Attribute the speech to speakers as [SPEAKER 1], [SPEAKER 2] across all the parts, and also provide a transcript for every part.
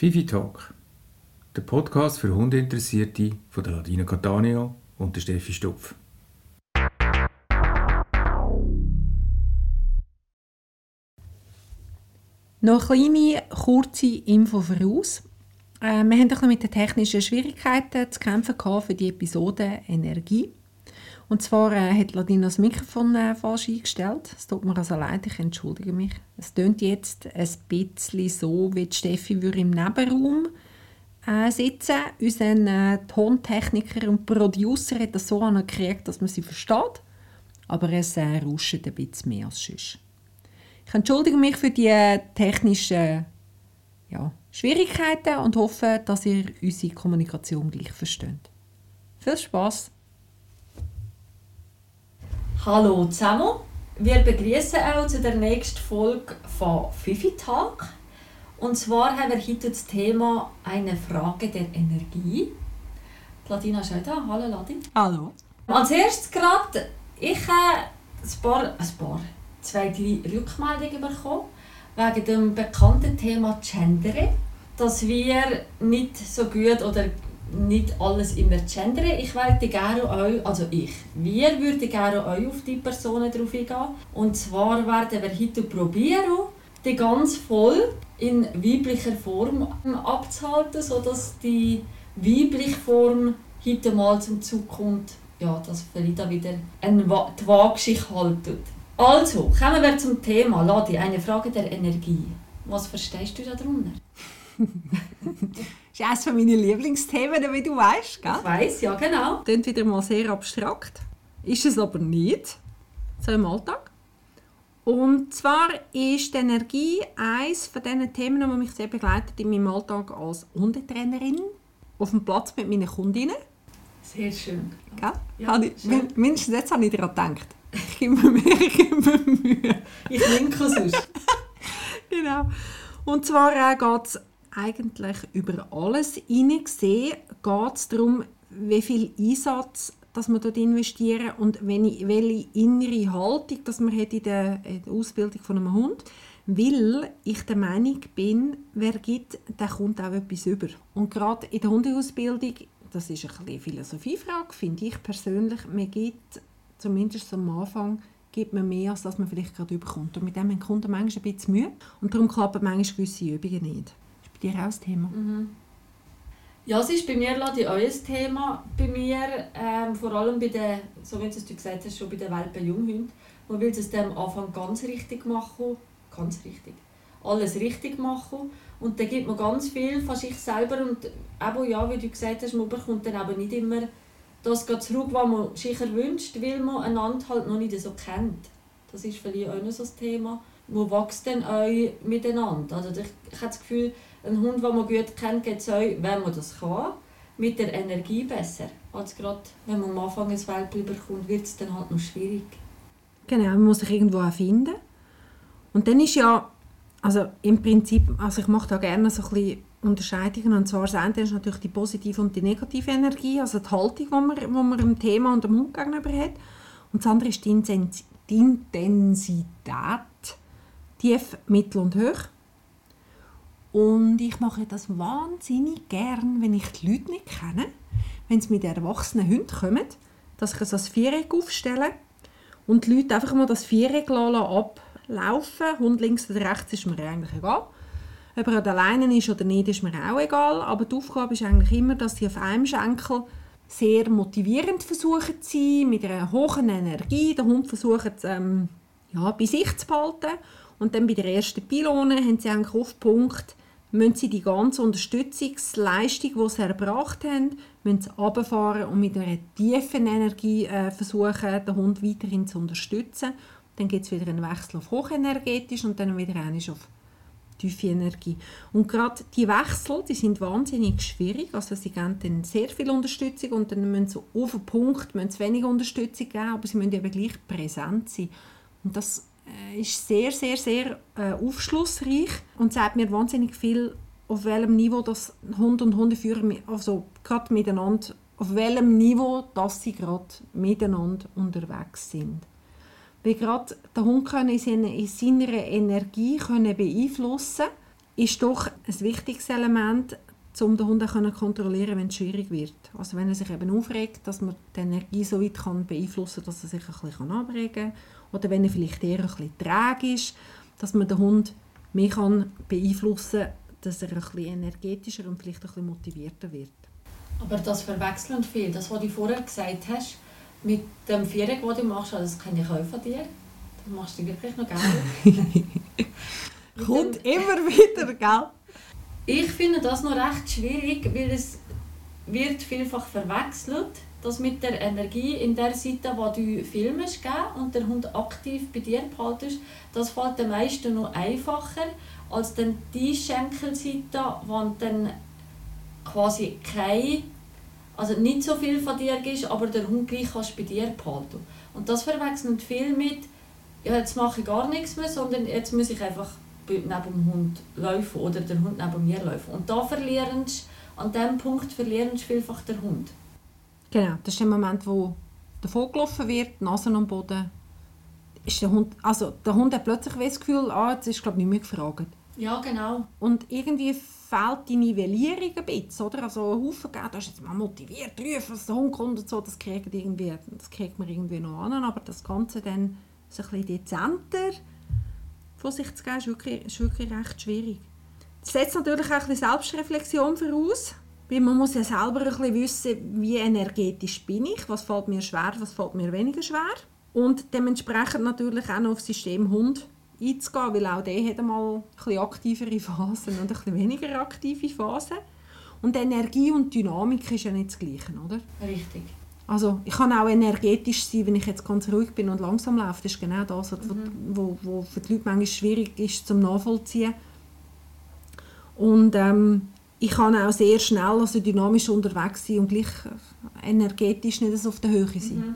[SPEAKER 1] Fifi Talk, der Podcast für Hundeinteressierte von der Ladina Catania und der Steffi Stupf.
[SPEAKER 2] Noch eine kleine, kurze Info voraus. Äh, wir noch mit den technischen Schwierigkeiten zu kämpfen für die Episode Energie. Und zwar äh, hat Ladina das Mikrofon äh, falsch eingestellt. Es tut mir also leid, ich entschuldige mich. Es tönt jetzt ein bisschen so, wie Steffi würde im Nebenraum äh, sitzen. Unser äh, Tontechniker und Producer hat das so angekriegt, dass man sie versteht. Aber es äh, rauscht ein bisschen mehr als sonst. Ich entschuldige mich für die äh, technischen ja, Schwierigkeiten und hoffe, dass ihr unsere Kommunikation gleich versteht. Viel Spaß!
[SPEAKER 3] Hallo zusammen, wir begrüßen auch zu der nächsten Folge von Fifi Talk. Und zwar haben wir heute das Thema eine Frage der Energie. Ladina ist auch da. Hallo Ladi.
[SPEAKER 2] Hallo.
[SPEAKER 3] Als erstes gerade, ich habe ein paar, ein paar, zwei, drei Rückmeldungen bekommen wegen dem bekannten Thema Gendere, dass wir nicht so gut oder nicht alles immer gendern. Ich wollte gerne euch, also ich, wir würden gerne euch auf die Personen drauf eingehen. Und zwar werden wir heute probieren, die ganz voll in weiblicher Form abzuhalten, sodass die weibliche Form heute mal zum Zug kommt, ja, dass Frida wieder eine die Waage sich haltet. Also, kommen wir zum Thema. Ladi, eine Frage der Energie. Was verstehst du darunter?
[SPEAKER 2] das ist eines meiner Lieblingsthemen, wie du weißt, gell?
[SPEAKER 3] Ich weiss, ja genau.
[SPEAKER 2] Klingt wieder mal sehr abstrakt. Ist es aber nicht, so im Alltag. Und zwar ist die Energie eines von diesen Themen, die mich sehr begleitet in meinem Alltag als Hundetrainerin. Auf dem Platz mit meinen Kundinnen.
[SPEAKER 3] Sehr schön.
[SPEAKER 2] Gell?
[SPEAKER 3] Ja,
[SPEAKER 2] ich,
[SPEAKER 3] schön.
[SPEAKER 2] mindestens jetzt habe ich daran gedacht. Ich gebe mir ich gebe mir Mühe.
[SPEAKER 3] Ich winke sonst.
[SPEAKER 2] Genau. Und zwar äh, geht es eigentlich über alles hineingesehen, geht es darum, wie viel Einsatz dass man dort investieren und welche innere Haltung dass man hat in der, Ausbildung von einem Hund weil ich der Meinung bin, wer gibt, der kommt auch etwas über. Und gerade in der Hundeausbildung, das ist ein bisschen Philosophiefrage, finde ich persönlich, man gibt, zumindest am Anfang, gibt man mehr, als dass man vielleicht gerade überkommt. Und mit dem haben Kunden manchmal ein bisschen Mühe. Und darum klappen manchmal gewisse Übungen nicht. Das ist bei dir auch das Thema?
[SPEAKER 3] Mhm. Ja, es ist bei mir Ladi, auch ein Thema. Bei mir, ähm, vor allem bei den, so wie du es gesagt hast, schon bei den Welpen Junghunden. Man will es am Anfang ganz richtig machen. Ganz richtig. Alles richtig machen. Und dann gibt man ganz viel von sich selber. Und eben, ja, wie du gesagt hast, man bekommt dann aber nicht immer das zurück, was man sich wünscht, weil man einander halt noch nicht so kennt. Das ist vielleicht auch noch so ein Thema. Man wächst dann auch miteinander. Also ich, ich habe das Gefühl, ein Hund, den man gut kennt, geht es auch, wenn man das kann, mit der Energie besser. Als gerade, wenn man am Anfang ein Welpe bekommt, wird es dann halt noch schwierig.
[SPEAKER 2] Genau, man muss sich irgendwo finden. Und dann ist ja, also im Prinzip, also ich mache da gerne so ein bisschen Unterscheidungen. Und zwar eine ist natürlich die positive und die negative Energie, also die Haltung, die man, die man dem Thema und dem Hund gegenüber hat. Und das andere ist die Intensität, tief, mittel und hoch. Und ich mache das wahnsinnig gern, wenn ich die Leute nicht kenne, wenn sie mit erwachsenen Hunden kommen, dass ich so ein Viereck aufstelle und die Leute einfach mal das Viereck ablaufen. Hund links oder rechts ist mir eigentlich egal. Ob er alleine ist oder nicht, ist mir auch egal. Aber die Aufgabe ist eigentlich immer, dass sie auf einem Schenkel sehr motivierend versuchen zu sein, mit einer hohen Energie. Der Hund versucht ähm, ja, bei sich zu behalten. Und dann bei der ersten Pylone haben sie eigentlich auf den Punkt, müssen sie die ganze Unterstützungsleistung, die sie erbracht haben, müssen sie runterfahren und mit einer tiefen Energie äh, versuchen, den Hund weiterhin zu unterstützen. Dann gibt es wieder einen Wechsel auf hochenergetisch und dann wieder einen auf tiefe Energie. Und gerade die Wechsel, die sind wahnsinnig schwierig. Also sie geben sehr viel Unterstützung und dann müssen sie auf den Punkt müssen sie weniger Unterstützung geben, aber sie müssen eben gleich präsent sein. Und das ist sehr, sehr, sehr äh, aufschlussreich und sagt mir wahnsinnig viel, auf welchem Niveau das Hund und Hundeführer, also gerade miteinander, auf welchem Niveau, dass sie gerade miteinander unterwegs sind. Weil gerade der Hund kann in seiner, in seiner Energie können beeinflussen ist doch ein wichtiges Element, um den Hund zu kontrollieren, wenn es schwierig wird. Also wenn er sich eben aufregt, dass man die Energie so weit kann beeinflussen kann, dass er sich ein bisschen abregen kann. Oder wenn er vielleicht eher ein bisschen träge ist, dass man den Hund mehr kann beeinflussen kann, dass er ein bisschen energetischer und vielleicht ein bisschen motivierter wird.
[SPEAKER 3] Aber das verwechseln viel, das, was du vorher gesagt hast, mit dem Viereck, das du machst, das kenne ich auch von dir. Das machst du wirklich noch gerne.
[SPEAKER 2] Kommt immer wieder, gell?
[SPEAKER 3] Ich finde das noch recht schwierig, weil es wird vielfach verwechselt, dass mit der Energie in der Seite, wo du filmst und der Hund aktiv bei dir behaltest, das fällt den meisten noch einfacher als dann die Schenkelseite, wo dann quasi kein, also nicht so viel von dir ist, aber der Hund gleich kannst bei dir behalten. Und das verwechseln viel mit, ja, jetzt mache ich gar nichts mehr, sondern jetzt muss ich einfach neben dem Hund laufen oder der Hund neben mir laufen. Und da verlieren sie, an diesem Punkt verlieren sie vielfach der Hund.
[SPEAKER 2] Genau, das ist der Moment, wo davon gelaufen wird, Nase am Boden. Ist der, Hund, also der Hund hat plötzlich das Gefühl, ah, jetzt ist glaube nicht mehr gefragt.
[SPEAKER 3] Ja, genau.
[SPEAKER 2] Und irgendwie fehlt die Nivellierung ein bisschen, oder? Also ein Haufen da ist jetzt mal motiviert, rufen, dass der Hund kommt und so, das kriegt, irgendwie, das kriegt man irgendwie noch an, aber das Ganze dann so ein bisschen dezenter von sich zu geben, ist wirklich, ist wirklich recht schwierig. Das setzt natürlich auch ein bisschen Selbstreflexion voraus, weil man muss ja selber ein bisschen wissen, wie energetisch bin ich, was fällt mir schwer, was fällt mir weniger schwer. Und dementsprechend natürlich auch noch auf das System Hund einzugehen, weil auch der hat einmal ein bisschen aktivere Phasen und ein bisschen weniger aktive Phasen. Und Energie und Dynamik ist ja nicht das Gleiche, oder?
[SPEAKER 3] Richtig.
[SPEAKER 2] Also ich kann auch energetisch sein, wenn ich jetzt ganz ruhig bin und langsam laufe. Das ist genau das, was mhm. wo, wo für die Leute manchmal schwierig ist zum Nachvollziehen. Und ähm, ich kann auch sehr schnell, also dynamisch unterwegs sein und gleich energetisch nicht so auf der Höhe sein. Mhm.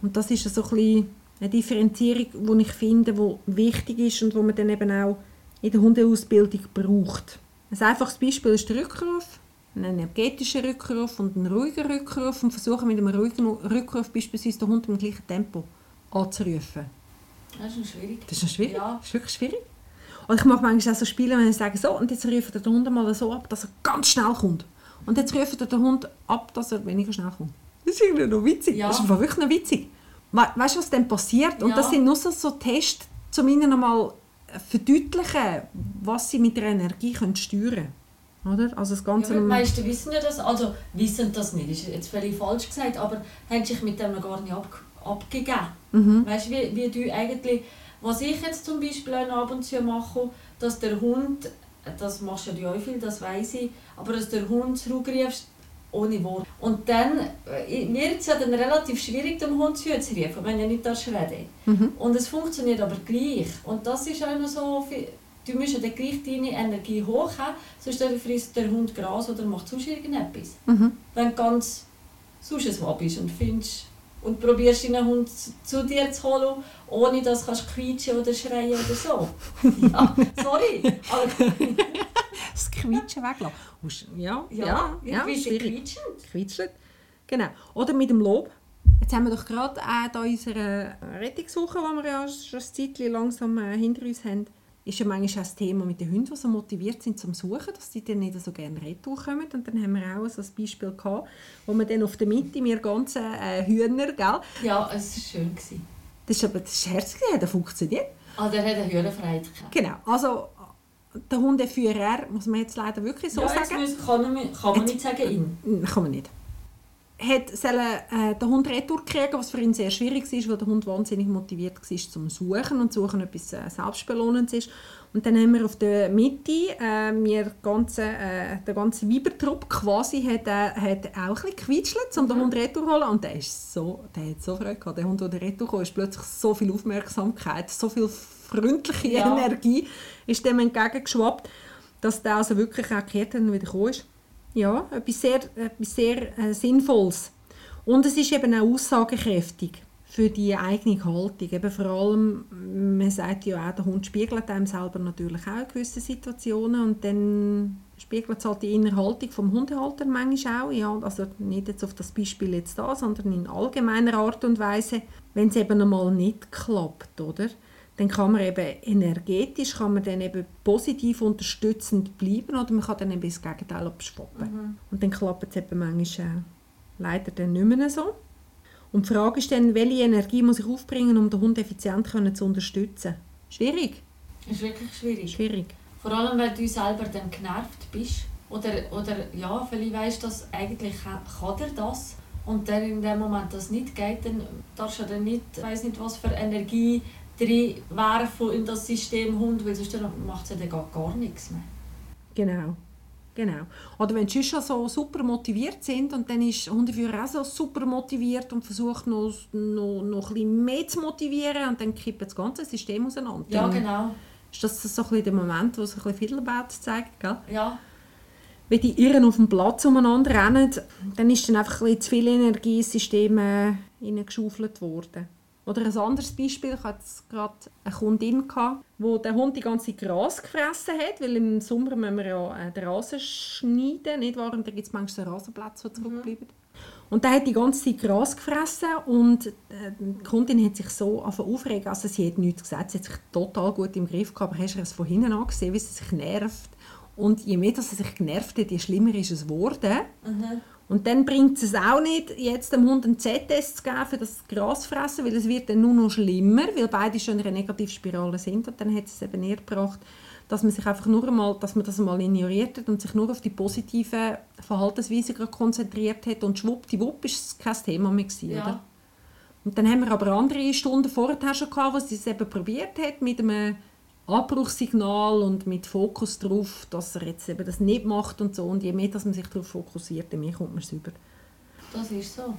[SPEAKER 2] Und das ist so ein bisschen eine Differenzierung, die ich finde, die wichtig ist und die man dann eben auch in der Hundeausbildung braucht. Ein einfaches Beispiel ist der Rückruf. Ein energetischer Rückruf und ein ruhiger Rückruf und versuchen mit einem ruhigen Rückruf beispielsweise den Hund im gleichen Tempo anzurufen.
[SPEAKER 3] Das ist schwierig.
[SPEAKER 2] Das ist schwierig.
[SPEAKER 3] Ja.
[SPEAKER 2] Das ist wirklich schwierig. Und ich mache manchmal auch so Spiele, wenn ich sage, so, und jetzt ruft der Hund mal so ab, dass er ganz schnell kommt. Und jetzt ruft der Hund ab, dass er weniger schnell kommt. Das ist irgendwie noch witzig. Ja. Das ist wirklich noch witzig. Weißt du, was dann passiert? Und das sind nur so, so Tests, um ihnen einmal verdeutlichen, was sie mit der Energie können steuern können. Oder? Also das Ganze
[SPEAKER 3] ja, die meisten wissen ja das, also wissen das nicht, ist jetzt völlig falsch gesagt, aber haben sich mit dem noch gar nicht ab, abgegeben. Mhm. Weißt du, wie, wie du eigentlich, was ich jetzt zum Beispiel ab und zu mache, dass der Hund, das machst ja auch viel, das weiß ich, aber dass der Hund zurückrufst, ohne Wort. Und dann äh, wird es ja dann relativ schwierig, dem Hund zu rufen, wenn er nicht reden mhm. Und es funktioniert aber gleich. Und das ist auch noch so, du musst ja dann gleich deine Energie hoch haben, sonst frisst der Hund Gras oder macht sonst irgendetwas. Mhm. Wenn du ganz sonst ein bist und findest und probierst deinen Hund zu dir zu holen, ohne dass du quietschen oder schreien oder so. Ja, sorry.
[SPEAKER 2] das Quietschen weglassen. Ja, ja, ja, ja. Quietschend. Genau. Oder mit dem Lob. Jetzt haben wir doch gerade äh, unsere Rettungswoche, die wir ja schon ein Zeitchen langsam äh, hinter uns haben, ist ja manchmal auch das Thema mit den Hunden, die so motiviert sind zum Suchen, dass sie dann nicht so gerne retour kommen. Und dann haben wir auch so ein Beispiel gehabt, wo wir dann auf der Mitte, wir ganzen äh, Hühner, gell?
[SPEAKER 3] Ja, es war schön. Gewesen.
[SPEAKER 2] Das ist aber das ist herzlich, das funktioniert.
[SPEAKER 3] Ah, der hat eine Hühnerfreiheit gehabt.
[SPEAKER 2] Genau, also der Hundeführer, muss man jetzt leider wirklich so
[SPEAKER 3] ja,
[SPEAKER 2] sagen.
[SPEAKER 3] Muss, kann, man, kann man nicht sagen ihn.
[SPEAKER 2] Kann man nicht. Hat sollen, äh, den Hund retour kriegen, was für ihn sehr schwierig war, weil der Hund wahnsinnig motiviert war zum Suchen und Suchen etwas äh, Selbstbelohnendes ist. Und dann haben wir auf der Mitte, äh, wir ganze, äh, der ganze Weibertrupp quasi hat, äh, hat auch ein bisschen um den Hund retour zu holen. Und der, ist so, der hat so Freude gehabt. Der Hund, der retour kam, ist plötzlich so viel Aufmerksamkeit, so viel freundliche ja. Energie ist dem entgegengeschwappt, dass der also wirklich auch gekehrt wieder gekommen ist. Ja, etwas sehr, etwas sehr äh, Sinnvolles. Und es ist eben auch aussagekräftig für die eigene Haltung. Eben vor allem, man sagt ja auch, der Hund spiegelt einem selber natürlich auch in gewissen Situationen und dann spiegelt es halt die innere Haltung vom Hundehalter manchmal auch. Ja, also nicht jetzt auf das Beispiel jetzt da, sondern in allgemeiner Art und Weise, wenn es eben einmal nicht klappt, oder? Dann kann man eben energetisch kann man dann eben positiv unterstützend bleiben oder man kann dann eben das Gegenteil abschwappen.
[SPEAKER 3] Mhm.
[SPEAKER 2] Und dann klappt es eben manchmal äh, leider dann nicht mehr so. Und die Frage ist dann, welche Energie muss ich aufbringen, um den Hund effizient können zu unterstützen? Schwierig,
[SPEAKER 3] ist wirklich schwierig.
[SPEAKER 2] schwierig.
[SPEAKER 3] Vor allem, wenn du selber dann genervt bist. Oder, oder ja, vielleicht weißt du, dass eigentlich kann kann er das. Und dann in dem Moment das nicht geht, dann darfst du dann nicht, weiß nicht was für Energie drin werfen in das System Hund, weil sonst dann macht es ja dann gar, gar nichts mehr.
[SPEAKER 2] Genau. Genau. Oder wenn sie schon so super motiviert sind und dann ist Hundeführer auch so super motiviert und versucht noch, noch, noch ein bisschen mehr zu motivieren und dann kippt das ganze System auseinander.
[SPEAKER 3] Ja, genau.
[SPEAKER 2] Ist das so ein bisschen der Moment, wo sich ein bisschen Fiddlerbett zeigt, gell?
[SPEAKER 3] Ja,
[SPEAKER 2] Wenn die Irren auf dem Platz umeinander rennen, dann ist dann einfach ein bisschen zu viel Energie ins System äh, hineingeschaufelt worden. Oder ein anderes Beispiel, ich hatte gerade eine Kundin, gehabt, wo der Hund die ganze Gras gefressen hat, weil im Sommer müssen wir ja äh, den Rasen schneiden, nicht wahr? Und da gibt es manchmal so Rasenplätze, die zurückbleiben. Und der hat die ganze Gras gefressen und äh, die Kundin hat sich so aufregen. Also sie hat nichts gesagt, sie hat sich total gut im Griff gehabt, aber hast du es von hinten angesehen, wie sie sich nervt. Und je mehr sie sich genervt hat, je schlimmer ist es geworden. Und dann bringt es auch nicht, jetzt dem Hund einen Z-Test zu geben für das Grasfressen, weil es wird dann nur noch schlimmer, weil beide schon in einer Negativspirale sind. Und dann hat es eben eher gebracht, dass man sich einfach nur einmal, dass man das einmal ignoriert hat und sich nur auf die positiven Verhaltensweisen gerade konzentriert hat und schwuppdiwupp ist es kein Thema mehr gewesen,
[SPEAKER 3] ja.
[SPEAKER 2] oder? Und dann haben wir aber andere Stunden vorher schon gehabt, wo sie es eben probiert hat mit einem Abbruchssignal und mit Fokus darauf, dass er jetzt eben das nicht macht und so. Und je mehr dass man sich darauf fokussiert, desto mehr kommt man es über.
[SPEAKER 3] das ist so.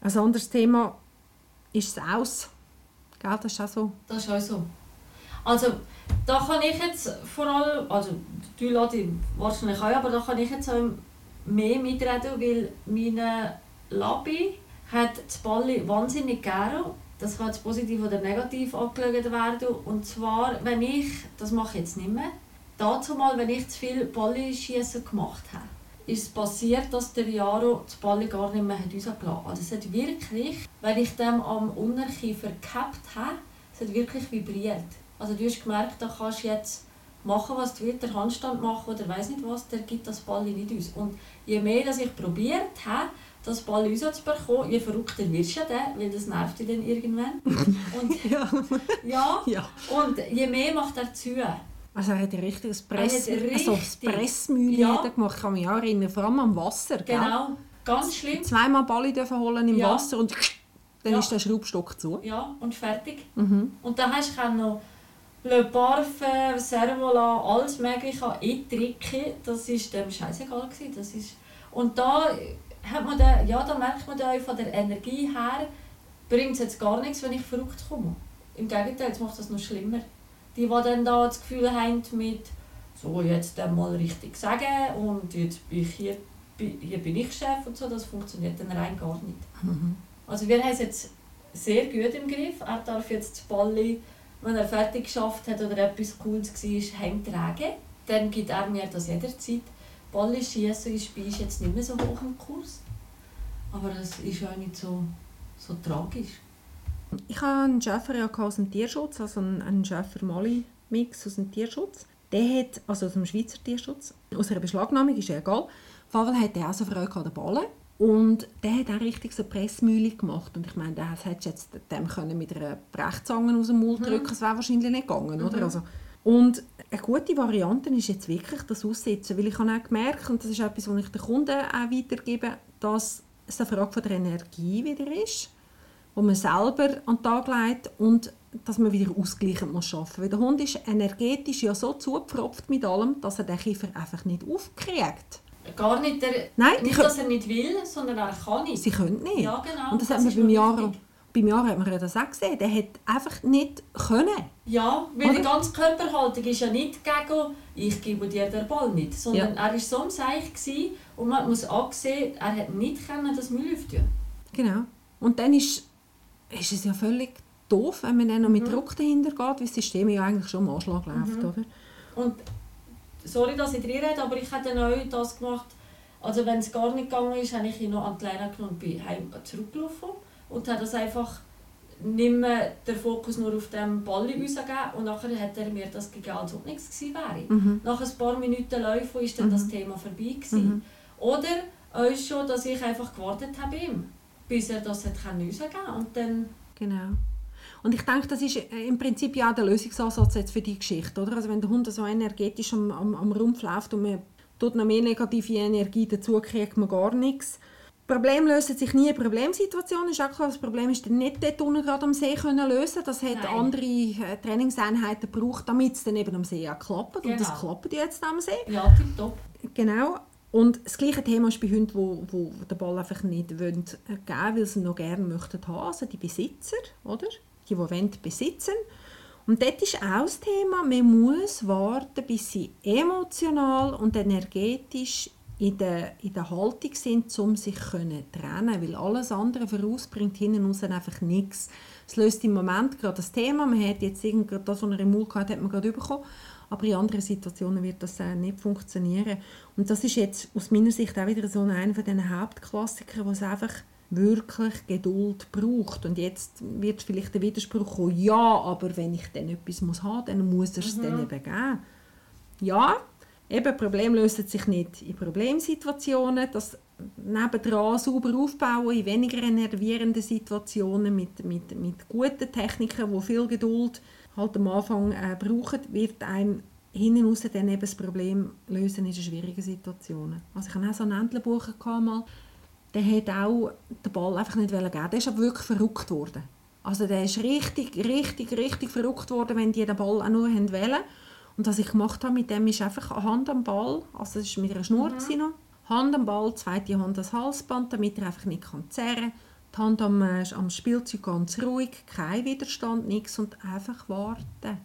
[SPEAKER 2] Ein anderes Thema ist das Aus. Gell, das ist auch so.
[SPEAKER 3] Das ist auch so. Also, da kann ich jetzt vor allem, also du Leute wahrscheinlich auch, aber da kann ich jetzt auch mehr mitreden, weil meine Labi hat das Balli wahnsinnig gerne. Das kann jetzt positiv oder negativ angeschaut werden. Und zwar, wenn ich, das mache ich jetzt nicht mehr, dazu mal, wenn ich zu viel Balli-Schiessen gemacht habe, ist es passiert, dass der Jaro das Balli gar nicht mehr rausgelassen hat. Also es hat wirklich, wenn ich dem am Unterkiefer gehabt habe, es hat wirklich vibriert. Also du hast gemerkt, da kannst du jetzt machen, was du willst, der Handstand machen oder weiß nicht was, der gibt das Ball nicht aus. Und je mehr dass ich probiert habe, das Ball rauszubekommen, je verrückter wirst du dann, weil das nervt dich dann irgendwann. Und
[SPEAKER 2] Ja.
[SPEAKER 3] ja,
[SPEAKER 2] ja.
[SPEAKER 3] und je mehr macht er zu.
[SPEAKER 2] Also er hat ein richtiges
[SPEAKER 3] Er
[SPEAKER 2] Press, also das
[SPEAKER 3] richtig-
[SPEAKER 2] Pressmühle
[SPEAKER 3] Ja.
[SPEAKER 2] gemacht. Ich kann mich auch erinnern, vor allem am Wasser. Gell?
[SPEAKER 3] Genau, ganz schlimm.
[SPEAKER 2] Zweimal Ball dürfen holen im
[SPEAKER 3] Ja.
[SPEAKER 2] Wasser und dann
[SPEAKER 3] Ja.
[SPEAKER 2] ist der Schraubstock zu.
[SPEAKER 3] Ja, und fertig.
[SPEAKER 2] Mhm.
[SPEAKER 3] Und dann hast du noch Le Parfum, Servola, alles mögliche eintricken. Das war dem scheißegal. gewesen. Das ist und da, hat man da, ja, da merkt man da von der Energie her, bringt es jetzt gar nichts, wenn ich verrückt komme. Im Gegenteil, es macht das noch schlimmer. Die, die dann da das Gefühl haben mit so jetzt mal richtig sagen und jetzt bin ich hier, hier bin ich Chef und so, das funktioniert dann rein gar nicht.
[SPEAKER 2] Mhm.
[SPEAKER 3] Also wir haben es jetzt sehr gut im Griff. Er darf jetzt Balli, wenn er fertig geschafft hat oder etwas Cooles war, heimtragen. Dann gibt er mir das jederzeit. Balli schießen ist bei uns jetzt nicht mehr so hoch im Kurs. Aber das ist auch nicht so, so tragisch.
[SPEAKER 2] Ich hatte einen Schäfer ja aus dem Tierschutz, also einen, Schäfer-Mali-Mix aus dem Tierschutz. Der hat, also aus dem Schweizer Tierschutz, aus einer Beschlagnahmung, ist ja egal. Jeden Fall hat er auch so Freude an den Ballen. Und der hat auch richtig so Pressmühle gemacht. Und ich meine, das hättest du jetzt dem können mit einer Brechzange aus dem Mund drücken Das wäre wahrscheinlich nicht gegangen, oder? Also, und eine gute Variante ist jetzt wirklich das Aussitzen. Weil ich habe auch gemerkt, und das ist etwas, was ich den Kunden auch weitergebe, dass es eine Frage von der Energie wieder ist wo man selber an den Tag legt und dass man wieder ausgleichend muss arbeiten muss. Weil der Hund ist energetisch ja so zugepfropft mit allem, dass er den Kiefer einfach nicht aufkriegt.
[SPEAKER 3] Gar nicht, der,
[SPEAKER 2] Nein, die
[SPEAKER 3] nicht dass er nicht will, sondern er kann nicht.
[SPEAKER 2] Sie können nicht.
[SPEAKER 3] Ja, genau.
[SPEAKER 2] Und das,
[SPEAKER 3] das
[SPEAKER 2] hat man beim Jahr, beim Jahr hat man ja das auch gesehen. Der hat einfach nicht können.
[SPEAKER 3] Ja, weil die
[SPEAKER 2] Oder?
[SPEAKER 3] ganze Körperhaltung ist ja nicht gegen «ich gebe dir den Ball nicht», sondern er war so am Seich und man muss ansehen, er hat nicht können das Müll öffnen
[SPEAKER 2] Genau. Und dann ist, ist es ja völlig doof, wenn man dann noch
[SPEAKER 3] Mhm.
[SPEAKER 2] mit Druck dahinter geht, weil das System ja eigentlich schon am Anschlag läuft, oder?
[SPEAKER 3] Und sorry, dass ich drin rede, aber ich habe dann auch das gemacht, also wenn es gar nicht gegangen ist, habe ich ihn noch an die Leine genommen und bin heim zurückgelaufen und habe das einfach nicht den Fokus nur auf dem Ball rausgeben und nachher hat er mir das gegeben, als ob nichts gewesen wäre.
[SPEAKER 2] Mhm.
[SPEAKER 3] Nach ein paar Minuten Laufen ist dann das Thema vorbei gewesen.
[SPEAKER 2] Mhm.
[SPEAKER 3] Oder auch schon, dass ich einfach gewartet habe ihm, bis er das hat und dann
[SPEAKER 2] Genau. Und ich denke, das ist äh, im Prinzip ja auch der Lösungsansatz jetzt für die Geschichte. Oder? Also wenn der Hund so energetisch am, am, am Rumpf läuft und man tut noch mehr negative Energie dazu, kriegt man gar nichts. Problem löst sich nie in Problemsituationen. Ist auch klar, das Problem ist dann nicht dort unten gerade am See können lösen. Das hat
[SPEAKER 3] Nein.
[SPEAKER 2] andere äh, Trainingseinheiten gebraucht, damit es dann eben am See auch klappt. Und das
[SPEAKER 3] Genau.
[SPEAKER 2] klappt jetzt am See.
[SPEAKER 3] ja, tipptopp.
[SPEAKER 2] Genau. Und das gleiche Thema ist bei Hunden, wo, wo den Ball einfach nicht wollen, äh, geben weil sie ihn noch gerne möchten haben. Also die Besitzer, oder? Die, wollen, besitzen. Und dort ist auch das Thema, man muss warten, bis sie emotional und energetisch in der, in der Haltung sind, um sich können trennen Weil alles andere voraus bringt hinten raus einfach nichts. Es löst im Moment gerade das Thema. Man hat jetzt irgend gerade das, was er im Mund hatte, hat man gerade bekommen. Aber in anderen Situationen wird das äh, nicht funktionieren. Und das ist jetzt aus meiner Sicht auch wieder so einer von diesen Hauptklassikern, wo es einfach wirklich Geduld braucht. Und jetzt wird vielleicht der Widerspruch kommen, ja, aber wenn ich dann etwas muss haben, dann muss er es dann eben geben. Ja, eben, Problem lösen sich nicht in Problemsituationen. Das nebendran sauber aufbauen in weniger enervierenden Situationen mit, mit, mit guten Techniken, die viel Geduld halt am Anfang äh, brauchen, wird einem hinten raus dann eben das Problem lösen in schwierigen Situationen. Also ich hatte auch so einen Entlebucher mal, der hat auch den Ball einfach nicht geben Der ist aber wirklich verrückt worden. Also der ist richtig, richtig, richtig verrückt worden, wenn die den Ball auch nur haben wollen. Und was ich gemacht habe mit dem ist einfach Hand am Ball, also es war mit einer Schnur gewesen noch, Hand am Ball, zweite Hand das Halsband, damit er einfach nicht kann zerren kann. Die Hand am, äh, am Spielzeug ganz ruhig, kein Widerstand, nichts und einfach warten.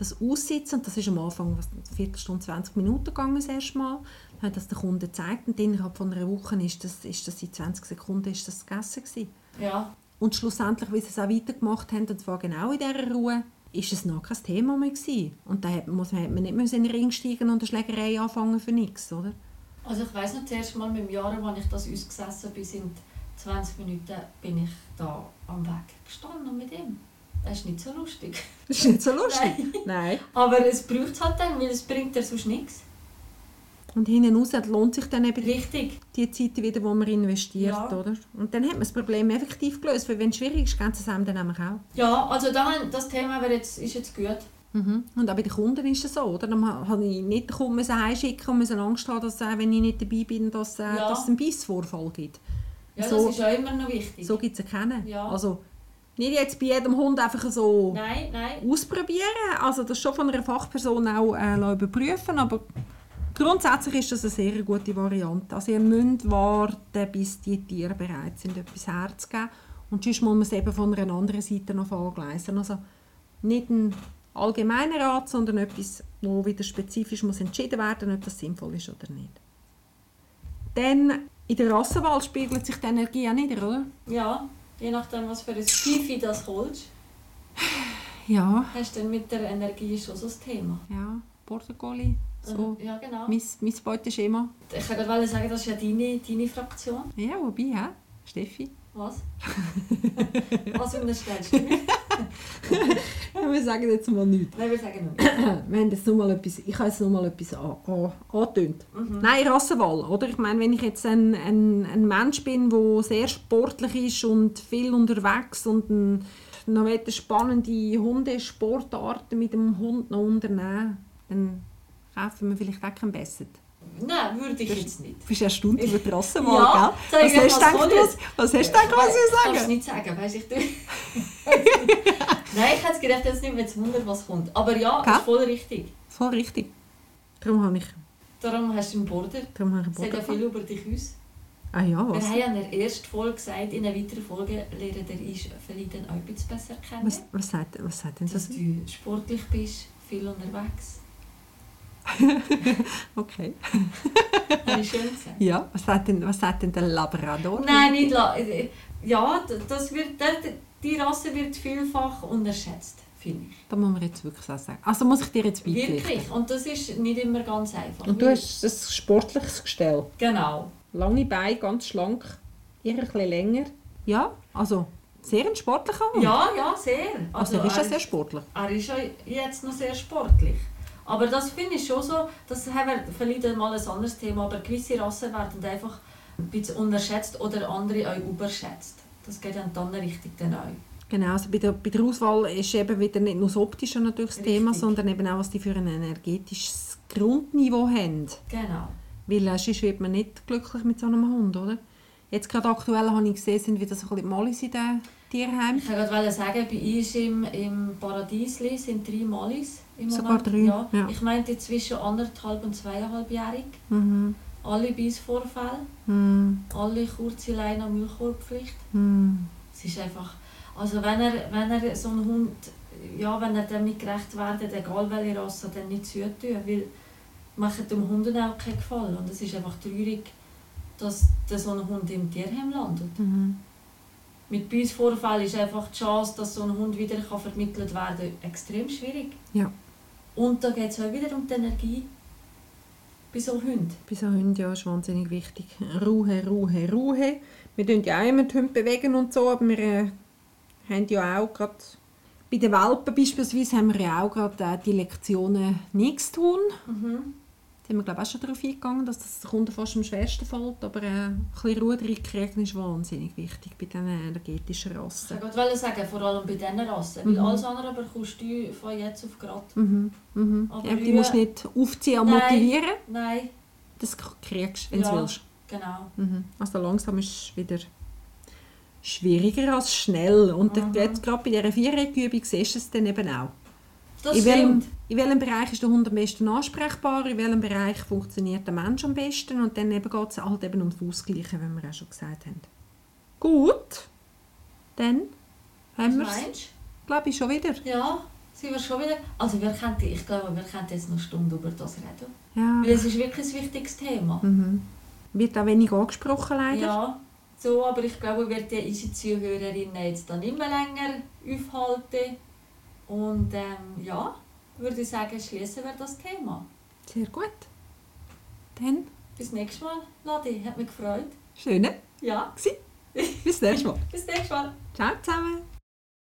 [SPEAKER 2] Das Aussitzen, und das ist am Anfang was, eine Viertelstunde, 20 Minuten gegangen das erste Mal, hat das der Kunde gezeigt und innerhalb von einer Woche ist das, ist das in 20 Sekunden ist das gegessen gewesen.
[SPEAKER 3] Ja,
[SPEAKER 2] Und schlussendlich, wie sie es auch weitergemacht haben, und zwar genau in dieser Ruhe, ist es noch kein Thema mehr gewesen. Und da hat, muss man, hat man nicht mehr in den Ring steigen und eine Schlägerei anfangen für nichts, oder?
[SPEAKER 3] also ich weiss noch, das erste Mal mit dem Jahr, als ich das ausgesessen bin, sind 20 Minuten bin ich da am Weg gestanden mit ihm. Das ist nicht so lustig.
[SPEAKER 2] Das ist nicht so lustig. Nein.
[SPEAKER 3] Aber es braucht es halt dann, weil es bringt ja sonst nichts.
[SPEAKER 2] Und hinten raus lohnt sich dann eben
[SPEAKER 3] Richtig.
[SPEAKER 2] die Zeit wieder, die man investiert,
[SPEAKER 3] Ja.
[SPEAKER 2] oder? Und dann hat man das Problem effektiv gelöst, weil wenn es schwierig ist, geht es einem dann auch.
[SPEAKER 3] Ja, also da, das Thema wäre jetzt, ist jetzt gut.
[SPEAKER 2] Mhm. Und auch bei den Kunden ist es so, oder? Dann habe ich nicht den Kunden müssen heimschicken und müssen Angst haben, dass, äh, wenn ich nicht dabei bin, dass, äh,
[SPEAKER 3] Ja.
[SPEAKER 2] dass es einen Bissvorfall gibt.
[SPEAKER 3] Ja,
[SPEAKER 2] So-
[SPEAKER 3] das ist auch immer noch wichtig.
[SPEAKER 2] So gibt es keinen.
[SPEAKER 3] Ja.
[SPEAKER 2] Also nicht jetzt bei jedem Hund einfach so
[SPEAKER 3] Nein, nein.
[SPEAKER 2] ausprobieren. Also das schon von einer Fachperson auch äh, überprüfen, aber grundsätzlich ist das eine sehr gute Variante. Also ihr müsst warten, bis die Tiere bereit sind, etwas herzugeben. Und sonst muss man es eben von einer anderen Seite noch angleisen. Also nicht ein allgemeiner Rat, sondern etwas, wo wieder spezifisch muss entschieden werden ob das sinnvoll ist oder nicht. Dann in der Rassenwahl spiegelt sich die Energie auch nieder, oder?
[SPEAKER 3] Ja, je nachdem, was für ein Stiefel das holst,
[SPEAKER 2] Ja,
[SPEAKER 3] hast du dann mit der Energie schon so das Thema.
[SPEAKER 2] ja, Border Collie, so
[SPEAKER 3] Ja, genau.
[SPEAKER 2] mein, mein Beuteschema.
[SPEAKER 3] Ich kann gerade sagen, das ist ja deine, deine Fraktion.
[SPEAKER 2] Ja, wobei, hä? Steffi?
[SPEAKER 3] Was? was unterstellst du mir?
[SPEAKER 2] Ja, wir sagen jetzt mal nichts.
[SPEAKER 3] Nein, wir sagen noch nicht.
[SPEAKER 2] Wir haben jetzt mal etwas, ich habe jetzt noch mal etwas an, an, angetönt.
[SPEAKER 3] Mhm.
[SPEAKER 2] Nein, Rassenwahl, oder? Ich meine, wenn ich jetzt ein, ein, ein Mensch bin, der sehr sportlich ist und viel unterwegs und ein, noch spannende Hundesportarten mit dem Hund noch unternehmen, dann kaufen wir vielleicht auch keinen Basset.
[SPEAKER 3] Nein, würde ich jetzt nicht.
[SPEAKER 2] Du bist erstaunt über die Rassenwahl,
[SPEAKER 3] Ja,
[SPEAKER 2] gell? Was
[SPEAKER 3] ich,
[SPEAKER 2] hast du
[SPEAKER 3] was
[SPEAKER 2] gedacht, was, was hast du gedacht, was ich sagen?
[SPEAKER 3] du nicht sagen, weißt ich. Nein, ich hätte gedacht, jetzt nicht mehr zu wundern, was kommt. Aber ja,
[SPEAKER 2] Gell?
[SPEAKER 3] ist voll richtig.
[SPEAKER 2] Voll richtig. Darum habe ich,
[SPEAKER 3] Darum hast du einen Border.
[SPEAKER 2] darum habe ich
[SPEAKER 3] Sagt ja
[SPEAKER 2] Border
[SPEAKER 3] viel über dich aus.
[SPEAKER 2] Ah ja,
[SPEAKER 3] Wir
[SPEAKER 2] was?
[SPEAKER 3] haben ja in der ersten Folge gesagt, in einer weiteren Folge lernen der Isfeli dann auch ein bisschen besser kennen.
[SPEAKER 2] Was, was, sagt, was sagt denn
[SPEAKER 3] Dass
[SPEAKER 2] das?
[SPEAKER 3] du sportlich bist, viel unterwegs.
[SPEAKER 2] Okay.
[SPEAKER 3] Habe ich schön gesagt.
[SPEAKER 2] Ja, was sagt denn, was sagt denn der Labrador?
[SPEAKER 3] Nein, nicht la Ja, d- das wird, der- die Rasse wird vielfach unterschätzt, finde ich.
[SPEAKER 2] Da muss man jetzt wirklich so sagen. Also muss ich dir jetzt beipflichten.
[SPEAKER 3] Wirklich. Und das ist nicht immer ganz einfach.
[SPEAKER 2] Und du hast ein sportliches Gestell.
[SPEAKER 3] Genau.
[SPEAKER 2] Lange Beine, ganz schlank, eher ein bisschen länger. Ja, also Sehr ein sportlicher Hund.
[SPEAKER 3] Ja, ja, sehr.
[SPEAKER 2] Also, er ist ja
[SPEAKER 3] er-
[SPEAKER 2] sehr sportlich.
[SPEAKER 3] Er ist ja jetzt noch sehr sportlich. Aber das finde ich schon so, das haben wir vielleicht mal ein anderes Thema, aber gewisse Rassen werden einfach ein bisschen unterschätzt oder andere auch überschätzt. Das geht die andere Richtung dann auch.
[SPEAKER 2] Genau, also bei der, bei der Auswahl ist eben wieder nicht nur das Optische natürlich das
[SPEAKER 3] Richtig.
[SPEAKER 2] Thema, sondern eben auch, was die für ein energetisches Grundniveau haben.
[SPEAKER 3] Genau.
[SPEAKER 2] Weil äh, sonst wird man nicht glücklich mit so einem Hund, oder? Jetzt gerade aktuell habe ich gesehen, sind wieder so ein bisschen Mollis in den Tierheimen.
[SPEAKER 3] Ich wollte sagen, bei uns im, im Paradiesli sind drei Mollis im
[SPEAKER 2] Sogar
[SPEAKER 3] Moment.
[SPEAKER 2] drei,
[SPEAKER 3] Ja.
[SPEAKER 2] ja.
[SPEAKER 3] Ich meinte zwischen anderthalb und zweieinhalbjährig.
[SPEAKER 2] Mhm.
[SPEAKER 3] Alle Beißvorfälle,
[SPEAKER 2] Mhm.
[SPEAKER 3] alle kurze Leine und Milchkorbpflicht.
[SPEAKER 2] Mhm.
[SPEAKER 3] Es ist einfach, also wenn er, wenn er so einen Hund, ja, wenn er damit gerecht werden, egal welche Rasse, dann nicht zu tun, weil macht dem Hunden auch keinen Gefallen. Und es ist einfach traurig, dass der so ein Hund im Tierheim landet.
[SPEAKER 2] Mhm.
[SPEAKER 3] Mit Beißvorfällen ist einfach die Chance, dass so ein Hund wieder kann vermittelt werden kann, extrem schwierig.
[SPEAKER 2] Ja.
[SPEAKER 3] Und da geht es auch wieder um die Energie bei so Hunden.
[SPEAKER 2] Bei so Hunden ja, ist wahnsinnig wichtig. Ruhe, Ruhe, Ruhe. Wir tun ja auch immer die Hunde bewegen und so, aber wir äh, haben ja auch gerade bei den Welpen beispielsweise haben wir ja auch gerade äh, die Lektionen nichts tun.
[SPEAKER 3] Mhm.
[SPEAKER 2] Sind wir glaube ich auch schon darauf eingegangen, dass das den Kunden fast am schwersten fällt, aber äh, ein bisschen Ruhe reinkriegen ist wahnsinnig wichtig bei diesen energetischen
[SPEAKER 3] Ich
[SPEAKER 2] Rassen.
[SPEAKER 3] wollte sagen, vor allem bei diesen Rassen.
[SPEAKER 2] Mhm.
[SPEAKER 3] Weil alles andere bekommst du von jetzt auf gerade.
[SPEAKER 2] Mhm, mhm.
[SPEAKER 3] Aber
[SPEAKER 2] Ja, die musst du nicht aufziehen und
[SPEAKER 3] Nein.
[SPEAKER 2] motivieren.
[SPEAKER 3] Nein,
[SPEAKER 2] Das kriegst du, wenn du
[SPEAKER 3] Ja.
[SPEAKER 2] willst.
[SPEAKER 3] genau.
[SPEAKER 2] Mhm. Also langsam ist es wieder schwieriger als schnell. Und
[SPEAKER 3] Mhm.
[SPEAKER 2] jetzt gerade bei dieser Viereckübung siehst du es dann eben auch.
[SPEAKER 3] Das
[SPEAKER 2] in, welchem,
[SPEAKER 3] stimmt.
[SPEAKER 2] In welchem Bereich ist der Hund am besten ansprechbar, in welchem Bereich funktioniert der Mensch am besten und dann eben geht es halt eben ums Ausgleichen, wie wir auch schon gesagt haben. Gut, dann haben wir es, glaube ich, schon wieder.
[SPEAKER 3] Ja, sind wir schon wieder. Also wir könnten, ich glaube, wir könnten jetzt noch eine Stunde über das reden.
[SPEAKER 2] Ja.
[SPEAKER 3] Weil es ist wirklich ein wichtiges Thema.
[SPEAKER 2] Mhm. Wird auch wenig angesprochen, leider.
[SPEAKER 3] Ja, so, aber ich glaube, wir werden unsere Zuhörerinnen jetzt dann immer länger aufhalten. Und ähm, ja, würde ich sagen, schließen wir das Thema.
[SPEAKER 2] Sehr gut. Dann,
[SPEAKER 3] Bis nächstes Mal, Ladi, hat mich gefreut.
[SPEAKER 2] schöne
[SPEAKER 3] Ja,
[SPEAKER 2] Bis nächstes Mal.
[SPEAKER 3] bis nächstes Mal.
[SPEAKER 2] Ciao zusammen.